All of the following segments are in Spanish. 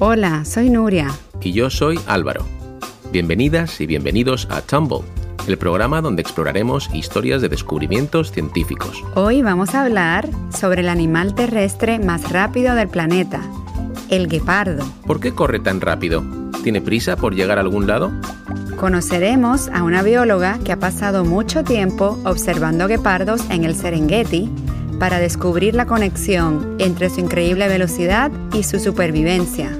Hola, soy Nuria. Y yo soy Álvaro. Bienvenidas y bienvenidos a Tumble, el programa donde exploraremos historias de descubrimientos científicos. Hoy vamos a hablar sobre el animal terrestre más rápido del planeta, el guepardo. ¿Por qué corre tan rápido? ¿Tiene prisa por llegar a algún lado? Conoceremos a una bióloga que ha pasado mucho tiempo observando guepardos en el Serengeti para descubrir la conexión entre su increíble velocidad y su supervivencia.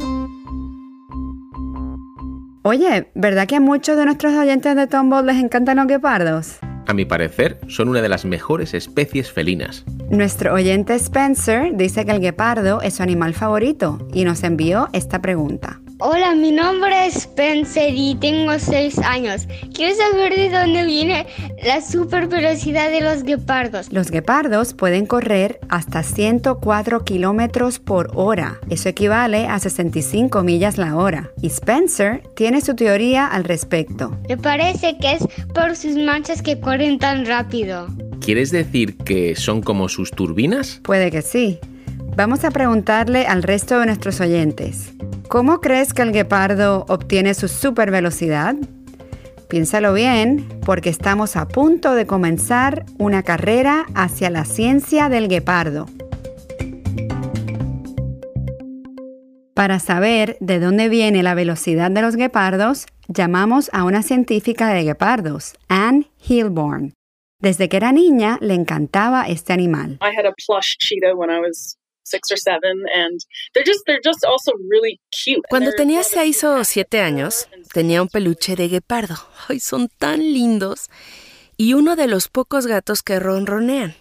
Oye, ¿verdad que a muchos de nuestros oyentes de Tombow les encantan los guepardos? A mi parecer, son una de las mejores especies felinas. Nuestro oyente Spencer dice que el guepardo es su animal favorito y nos envió esta pregunta. Hola, mi nombre es Spencer y tengo 6 años. Quiero saber de dónde viene la super velocidad de los guepardos. Los guepardos pueden correr hasta 104 kilómetros por hora. Eso equivale a 65 millas la hora. Y Spencer tiene su teoría al respecto. Me parece que es por sus manchas que corren tan rápido. ¿Quieres decir que son como sus turbinas? Puede que sí. Vamos a preguntarle al resto de nuestros oyentes. ¿Cómo crees que el guepardo obtiene su super velocidad? Piénsalo bien, porque estamos a punto de comenzar una carrera hacia la ciencia del guepardo. Para saber de dónde viene la velocidad de los guepardos, llamamos a una científica de guepardos, Anne Hilborn. Desde que era niña le encantaba este animal. Cuando tenía seis o siete años, tenía un peluche de guepardo. ¡Ay, son tan lindos! Y uno de los pocos gatos que ronronean.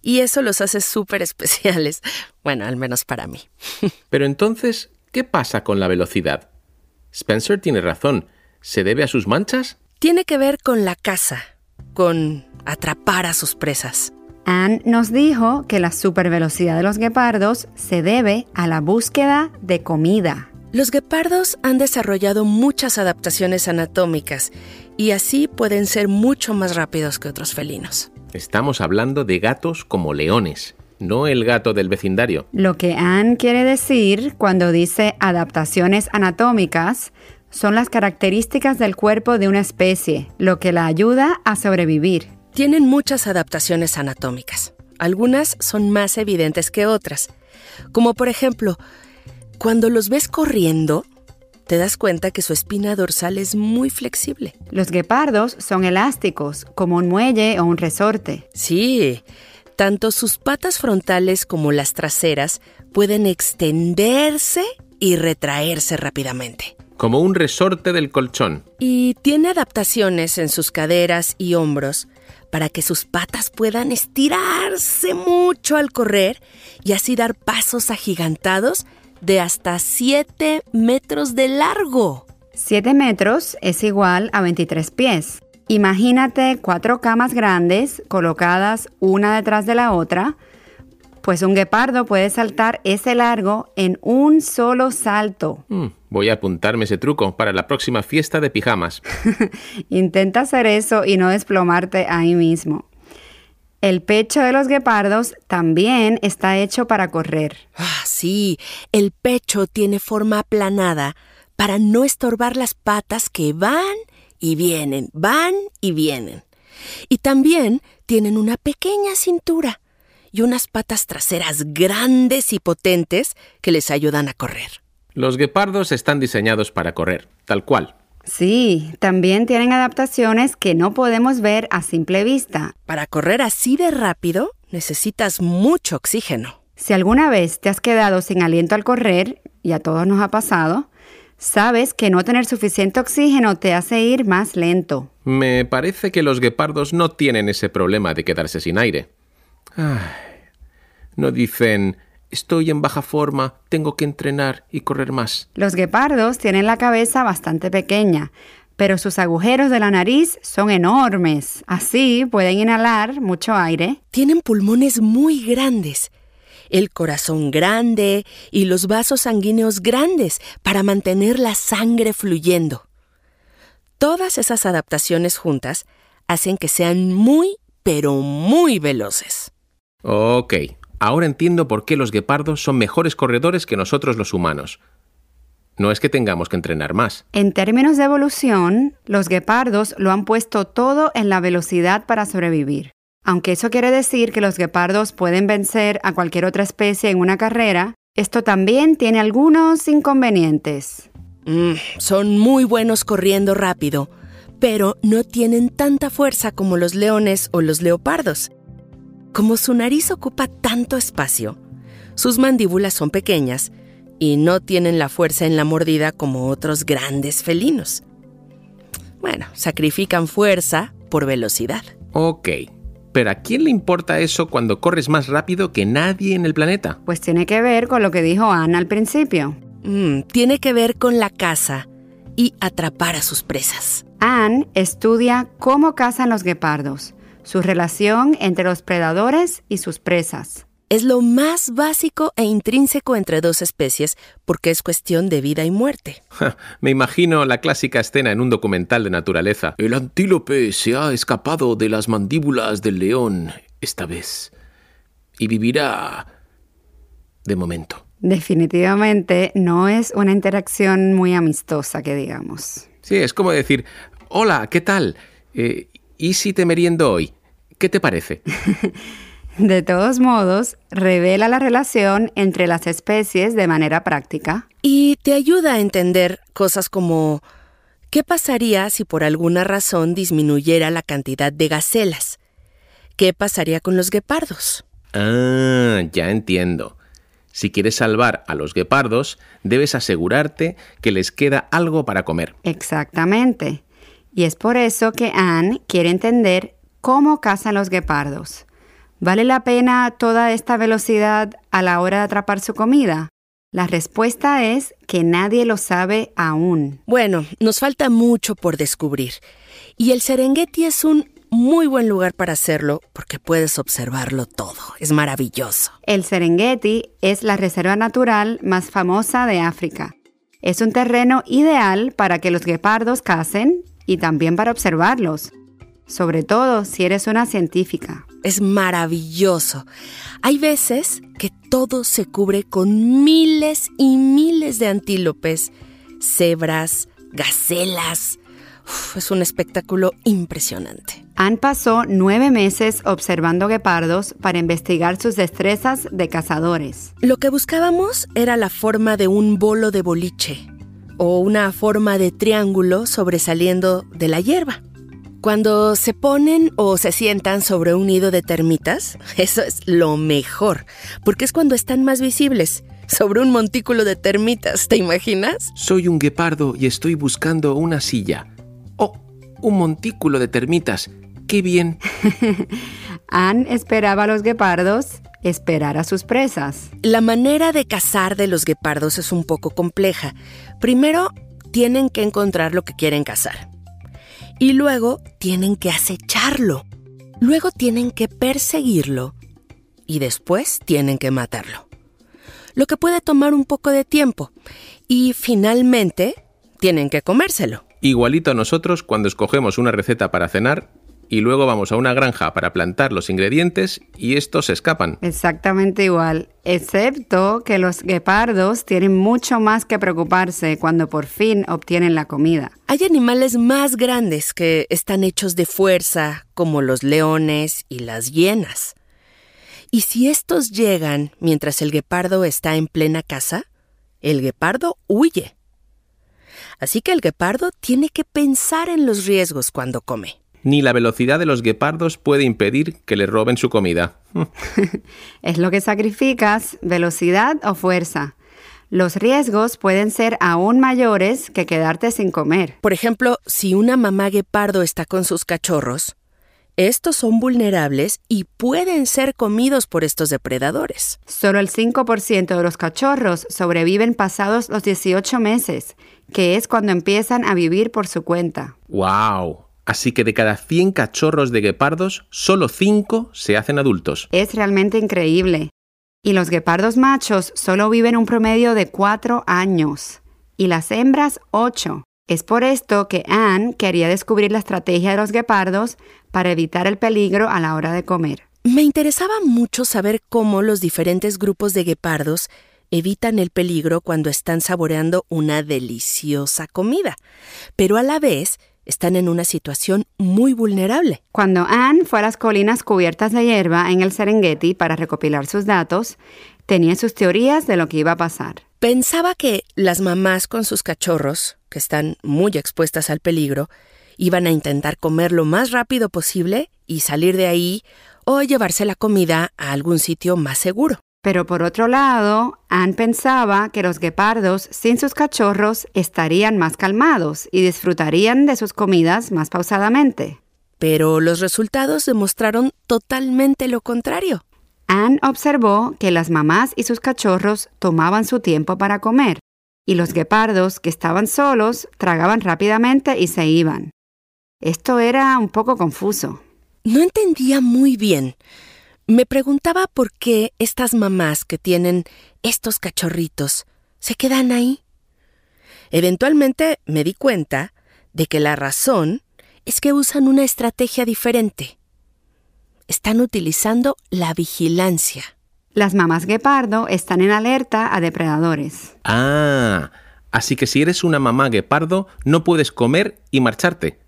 Y eso los hace súper especiales. Bueno, al menos para mí. Pero entonces, ¿qué pasa con la velocidad? Spencer tiene razón. ¿Se debe a sus manchas? Tiene que ver con la caza, con atrapar a sus presas. Anne nos dijo que la supervelocidad de los guepardos se debe a la búsqueda de comida. Los guepardos han desarrollado muchas adaptaciones anatómicas y así pueden ser mucho más rápidos que otros felinos. Estamos hablando de gatos como leones, no el gato del vecindario. Lo que Anne quiere decir cuando dice adaptaciones anatómicas son las características del cuerpo de una especie, lo que la ayuda a sobrevivir. Tienen muchas adaptaciones anatómicas. Algunas son más evidentes que otras. Como por ejemplo, cuando los ves corriendo, te das cuenta que su espina dorsal es muy flexible. Los guepardos son elásticos, como un muelle o un resorte. Sí, tanto sus patas frontales como las traseras pueden extenderse y retraerse rápidamente. Como un resorte del colchón. Y tiene adaptaciones en sus caderas y hombros para que sus patas puedan estirarse mucho al correr y así dar pasos agigantados de hasta 7 metros de largo. 7 metros es igual a 23 pies. Imagínate cuatro camas grandes colocadas una detrás de la otra, pues un guepardo puede saltar ese largo en un solo salto. Mm, voy a apuntarme ese truco para la próxima fiesta de pijamas. Intenta hacer eso y no desplomarte ahí mismo. El pecho de los guepardos también está hecho para correr. Ah, sí, el pecho tiene forma aplanada para no estorbar las patas que van y vienen, van y vienen. Y también tienen una pequeña cintura y unas patas traseras grandes y potentes que les ayudan a correr. Los guepardos están diseñados para correr, tal cual. Sí, también tienen adaptaciones que no podemos ver a simple vista. Para correr así de rápido necesitas mucho oxígeno. Si alguna vez te has quedado sin aliento al correr, y a todos nos ha pasado, sabes que no tener suficiente oxígeno te hace ir más lento. Me parece que los guepardos no tienen ese problema de quedarse sin aire. No dicen, estoy en baja forma, tengo que entrenar y correr más. Los guepardos tienen la cabeza bastante pequeña, pero sus agujeros de la nariz son enormes. Así pueden inhalar mucho aire. Tienen pulmones muy grandes, el corazón grande y los vasos sanguíneos grandes para mantener la sangre fluyendo. Todas esas adaptaciones juntas hacen que sean muy, pero muy veloces. Ok, ahora entiendo por qué los guepardos son mejores corredores que nosotros los humanos. No es que tengamos que entrenar más. En términos de evolución, los guepardos lo han puesto todo en la velocidad para sobrevivir. Aunque eso quiere decir que los guepardos pueden vencer a cualquier otra especie en una carrera, esto también tiene algunos inconvenientes. Mm, son muy buenos corriendo rápido, pero no tienen tanta fuerza como los leones o los leopardos. Como su nariz ocupa tanto espacio, sus mandíbulas son pequeñas y no tienen la fuerza en la mordida como otros grandes felinos. Bueno, sacrifican fuerza por velocidad. Ok, pero ¿a quién le importa eso cuando corres más rápido que nadie en el planeta? Pues tiene que ver con lo que dijo Ana al principio. Mm, tiene que ver con la caza y atrapar a sus presas. Anne estudia cómo cazan los guepardos, su relación entre los predadores y sus presas. Es lo más básico e intrínseco entre dos especies porque es cuestión de vida y muerte. Me imagino la clásica escena en un documental de naturaleza. El antílope se ha escapado de las mandíbulas del león esta vez y vivirá de momento. Definitivamente no es una interacción muy amistosa, que digamos. Sí, es como decir, hola, ¿qué tal? Eh, ¿Y si te meriendo hoy? ¿Qué te parece? De todos modos, revela la relación entre las especies de manera práctica. Y te ayuda a entender cosas como ¿qué pasaría si por alguna razón disminuyera la cantidad de gacelas? ¿Qué pasaría con los guepardos? Ah, ya entiendo. Si quieres salvar a los guepardos, debes asegurarte que les queda algo para comer. Exactamente. Y es por eso que Anne quiere entender cómo cazan los guepardos. ¿Vale la pena toda esta velocidad a la hora de atrapar su comida? La respuesta es que nadie lo sabe aún. Bueno, nos falta mucho por descubrir. Y el Serengeti es un muy buen lugar para hacerlo porque puedes observarlo todo. Es maravilloso. El Serengeti es la reserva natural más famosa de África. Es un terreno ideal para que los guepardos cacen y también para observarlos, sobre todo si eres una científica. Es maravilloso. Hay veces que todo se cubre con miles y miles de antílopes, cebras, gacelas. es un espectáculo impresionante. Han pasó nueve meses observando guepardos para investigar sus destrezas de cazadores. Lo que buscábamos era la forma de un bolo de boliche o una forma de triángulo sobresaliendo de la hierba. Cuando se ponen o se sientan sobre un nido de termitas, eso es lo mejor, porque es cuando están más visibles. Sobre un montículo de termitas, ¿te imaginas? Soy un guepardo y estoy buscando una silla. Oh, un montículo de termitas. ¡Qué bien! Anne esperaba a los guepardos esperar a sus presas. La manera de cazar de los guepardos es un poco compleja. Primero, tienen que encontrar lo que quieren cazar y luego tienen que acecharlo. Luego tienen que perseguirlo y después tienen que matarlo. Lo que puede tomar un poco de tiempo y finalmente tienen que comérselo. Igualito a nosotros cuando escogemos una receta para cenar y luego vamos a una granja para plantar los ingredientes y estos se escapan. Exactamente igual, excepto que los guepardos tienen mucho más que preocuparse cuando por fin obtienen la comida. Hay animales más grandes que están hechos de fuerza, como los leones y las hienas. Y si estos llegan mientras el guepardo está en plena caza, el guepardo huye. Así que el guepardo tiene que pensar en los riesgos cuando come ni la velocidad de los guepardos puede impedir que le roben su comida. es lo que sacrificas, velocidad o fuerza. Los riesgos pueden ser aún mayores que quedarte sin comer. Por ejemplo, si una mamá guepardo está con sus cachorros, estos son vulnerables y pueden ser comidos por estos depredadores. Solo el 5% de los cachorros sobreviven pasados los 18 meses, que es cuando empiezan a vivir por su cuenta. ¡Wow! Así que de cada 100 cachorros de guepardos, solo 5 se hacen adultos. Es realmente increíble. Y los guepardos machos solo viven un promedio de 4 años y las hembras 8. Es por esto que Anne quería descubrir la estrategia de los guepardos para evitar el peligro a la hora de comer. Me interesaba mucho saber cómo los diferentes grupos de guepardos evitan el peligro cuando están saboreando una deliciosa comida, pero a la vez están en una situación muy vulnerable. Cuando Anne fue a las colinas cubiertas de hierba en el Serengeti para recopilar sus datos, tenía sus teorías de lo que iba a pasar. Pensaba que las mamás con sus cachorros, que están muy expuestas al peligro, iban a intentar comer lo más rápido posible y salir de ahí o llevarse la comida a algún sitio más seguro. Pero por otro lado, Anne pensaba que los guepardos sin sus cachorros estarían más calmados y disfrutarían de sus comidas más pausadamente. Pero los resultados demostraron totalmente lo contrario. Anne observó que las mamás y sus cachorros tomaban su tiempo para comer, y los guepardos que estaban solos tragaban rápidamente y se iban. Esto era un poco confuso. No entendía muy bien. Me preguntaba por qué estas mamás que tienen estos cachorritos se quedan ahí. Eventualmente me di cuenta de que la razón es que usan una estrategia diferente. Están utilizando la vigilancia. Las mamás guepardo están en alerta a depredadores. Ah, así que si eres una mamá guepardo, no puedes comer y marcharte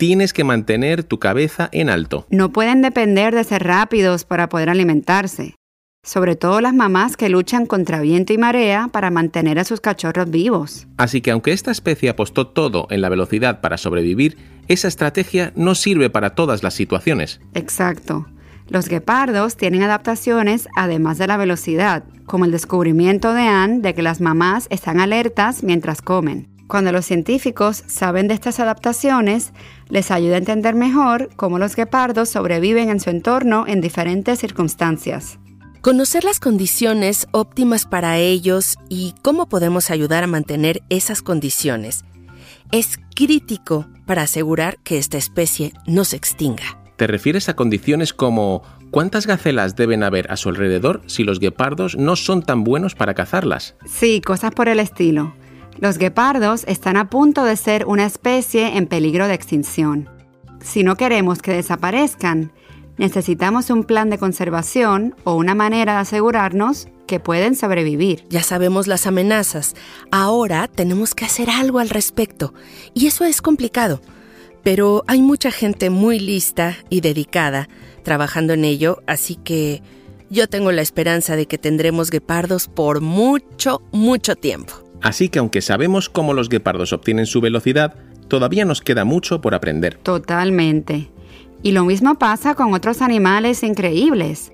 tienes que mantener tu cabeza en alto. No pueden depender de ser rápidos para poder alimentarse. Sobre todo las mamás que luchan contra viento y marea para mantener a sus cachorros vivos. Así que aunque esta especie apostó todo en la velocidad para sobrevivir, esa estrategia no sirve para todas las situaciones. Exacto. Los guepardos tienen adaptaciones además de la velocidad, como el descubrimiento de Anne de que las mamás están alertas mientras comen. Cuando los científicos saben de estas adaptaciones, les ayuda a entender mejor cómo los guepardos sobreviven en su entorno en diferentes circunstancias. Conocer las condiciones óptimas para ellos y cómo podemos ayudar a mantener esas condiciones es crítico para asegurar que esta especie no se extinga. ¿Te refieres a condiciones como cuántas gacelas deben haber a su alrededor si los guepardos no son tan buenos para cazarlas? Sí, cosas por el estilo. Los guepardos están a punto de ser una especie en peligro de extinción. Si no queremos que desaparezcan, necesitamos un plan de conservación o una manera de asegurarnos que pueden sobrevivir. Ya sabemos las amenazas. Ahora tenemos que hacer algo al respecto. Y eso es complicado. Pero hay mucha gente muy lista y dedicada trabajando en ello, así que yo tengo la esperanza de que tendremos guepardos por mucho, mucho tiempo. Así que aunque sabemos cómo los guepardos obtienen su velocidad, todavía nos queda mucho por aprender. Totalmente. Y lo mismo pasa con otros animales increíbles.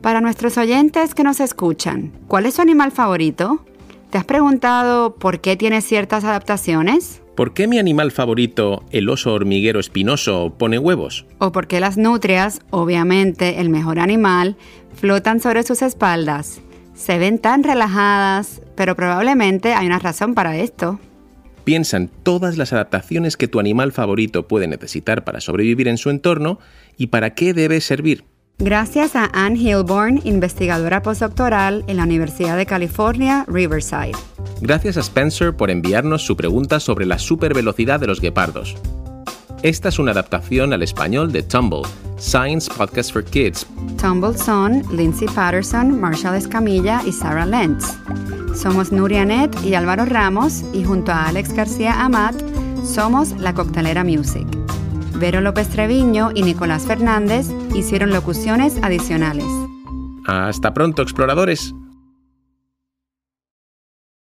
Para nuestros oyentes que nos escuchan, ¿cuál es su animal favorito? ¿Te has preguntado por qué tiene ciertas adaptaciones? ¿Por qué mi animal favorito, el oso hormiguero espinoso, pone huevos? ¿O por qué las nutrias, obviamente el mejor animal, flotan sobre sus espaldas? Se ven tan relajadas, pero probablemente hay una razón para esto. Piensa en todas las adaptaciones que tu animal favorito puede necesitar para sobrevivir en su entorno y para qué debe servir. Gracias a Anne Hilborn, investigadora postdoctoral en la Universidad de California, Riverside. Gracias a Spencer por enviarnos su pregunta sobre la supervelocidad de los guepardos. Esta es una adaptación al español de Tumble, Science Podcast for Kids. Tumble son Lindsay Patterson, Marshall Escamilla y Sarah Lentz. Somos Nuria Net y Álvaro Ramos y junto a Alex García Amat somos La Coctelera Music. Vero López Treviño y Nicolás Fernández hicieron locuciones adicionales. Hasta pronto, exploradores.